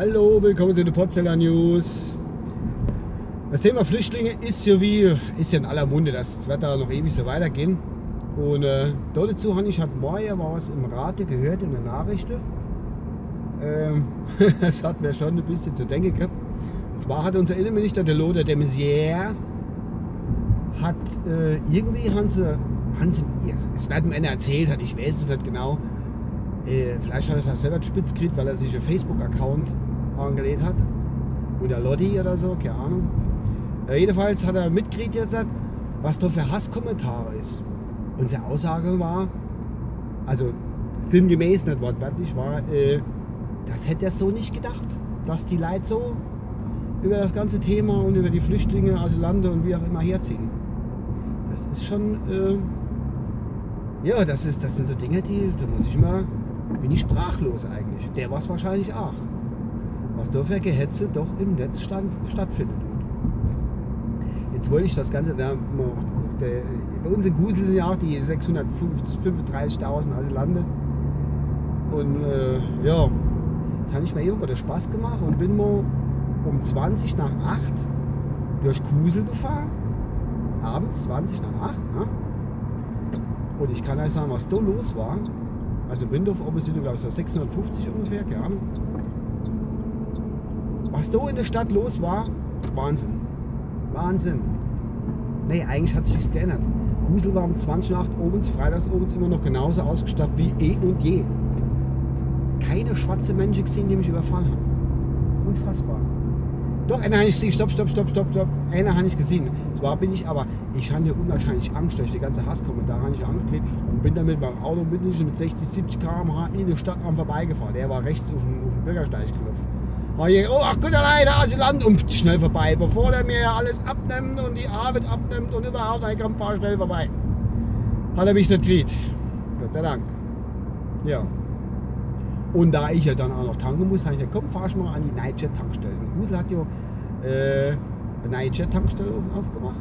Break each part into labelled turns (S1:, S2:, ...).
S1: Hallo, willkommen zu den Potzeller News. Das Thema Flüchtlinge ist ja wie, ist ja in aller Munde, das wird da noch ewig so weitergehen. Und äh, dazu habe ich heute Morgen war was im Radio gehört in der Nachrichten. Ähm, das hat mir schon ein bisschen zu denken gehabt. Und zwar hat unser Innenminister, der Lothar de Maizière, hat äh, irgendwie haben sie, haben es wird mir einer erzählt hat, ich weiß es nicht genau, äh, vielleicht hat er es auch selber spitz gekriegt, weil er sich einen Facebook-Account angelegt hat. Oder Lotti oder so, keine Ahnung. Äh, jedenfalls hat er mitgekriegt jetzt, was da für Hasskommentare ist. Unsere Aussage war, also sinngemäß, nicht wortwörtlich, war, äh, das hätte er so nicht gedacht, dass die Leute so über das ganze Thema und über die Flüchtlinge, Asylande und wie auch immer herziehen. Das ist schon, äh, ja, das, ist, das sind so Dinge, die, da muss ich mal, bin ich sprachlos eigentlich. Der war es wahrscheinlich auch. Was da für Gehetze doch im Netz stand, stattfindet. Jetzt wollte ich das Ganze, da, der, bei uns in Kusel sind ja auch die 635.000 Asylande. Und äh, ja, jetzt habe ich mir irgendwo den Spaß gemacht und bin mal um 20 nach 8 durch Kusel gefahren. Abends 20 nach 8. Ne? Und ich kann euch sagen, was da los war. Also Windhof sind glaube ich so 650 ungefähr, keine. Was da in der Stadt los war, Wahnsinn. Wahnsinn. Nee, eigentlich hat sich nichts geändert. Kusel war um 20 nach 8 oben, freitags oben immer noch genauso ausgestattet wie eh und je. Keine schwarze Menschen gesehen, die mich überfallen haben. Unfassbar. Doch, einer habe ich gesehen. Stopp, stopp, stopp, stopp, stopp. Einer habe ich gesehen. Zwar bin ich aber, ich hatte unwahrscheinlich Angst durch die ganze Hasskommentare habe ich angeklebt und bin damit beim Auto mit 60, 70 km/h in der Stadt am vorbeigefahren. Der war rechts auf dem, auf dem Bürgersteig gelaufen. Ich, oh, ach gut, allein, da ist Land und schnell vorbei, bevor der mir alles abnimmt und die Arbeit abnimmt und überhaupt, ein kann fahr schnell vorbei. Hat er mich nicht gekriegt. Gott sei Dank. Ja. Und da ich ja dann auch noch tanken muss, habe ich gesagt, komm, fahr ich mal an die Nightjet-Tankstelle. Grusel hat ja äh, eine neue Jet-Tankstelle aufgemacht.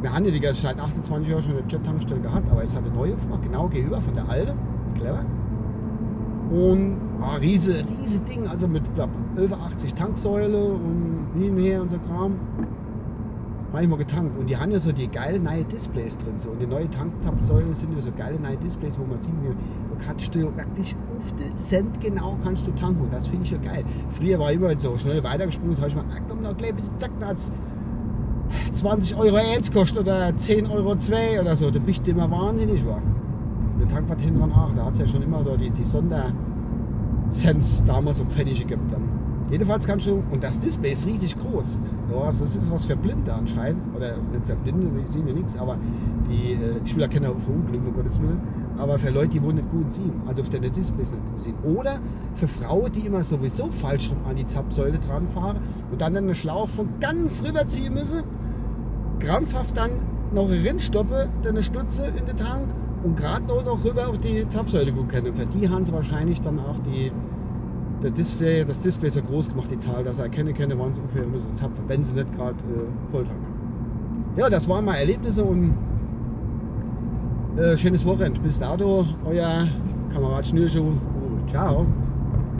S1: Wir haben ja die ganze Zeit 28 Jahre schon eine Jet-Tankstelle gehabt, aber es hat eine neue aufgemacht, genau gegenüber von der alten. Clever. Und ah, riese, riese Ding, also mit glaub, 1180 Tanksäule und hin und her und so Kram. Habe ich mal getankt. Und die haben ja so die geile neue Displays drin. So. Und die neue Tanksäulen sind ja so geile neue Displays, wo man sieht, wie, da kannst du ja wirklich auf den Cent genau kannst du tanken. Und das finde ich ja geil. Früher war immer so schnell weitergesprungen, habe ich mal, ah, komm noch gleich bis zack, da 20 Euro 1 kostet oder 10 Euro 2 oder so. Da bist du immer wahnsinnig war. Der Tankwart hinten dran da hat es ja schon immer da die, die Sondercents damals um Pfennige gegeben. Dann. Jedenfalls kannst du, und das Display ist riesig groß. Das ist was für Blinde anscheinend. Oder nicht für Blinde, die sehen ja nichts, aber die, äh, ich will ja keine verunglücken, um Gottes Willen. Aber für Leute, die wohl nicht gut sehen, also auf der Displays nicht gut sehen. Oder für Frauen, die immer sowieso falsch rum an die Zapfsäule dran fahren und dann einen Schlauch von ganz rüberziehen müssen, krampfhaft dann noch rinstoppe, eine Stutze in den Tank und gerade noch, rüber auf die Zapfsäule gucken können. Für die haben sie wahrscheinlich dann auch die, der Display, das Display so groß gemacht, die Zahl, dass er erkennen können, wann sie ungefähr müssen zapfen, wenn sie nicht gerade äh, voll tanken. Ja, das waren mal Erlebnisse und äh, schönes Wochenende. Bis dato, euer Kamerad Schnürschuh. Ciao.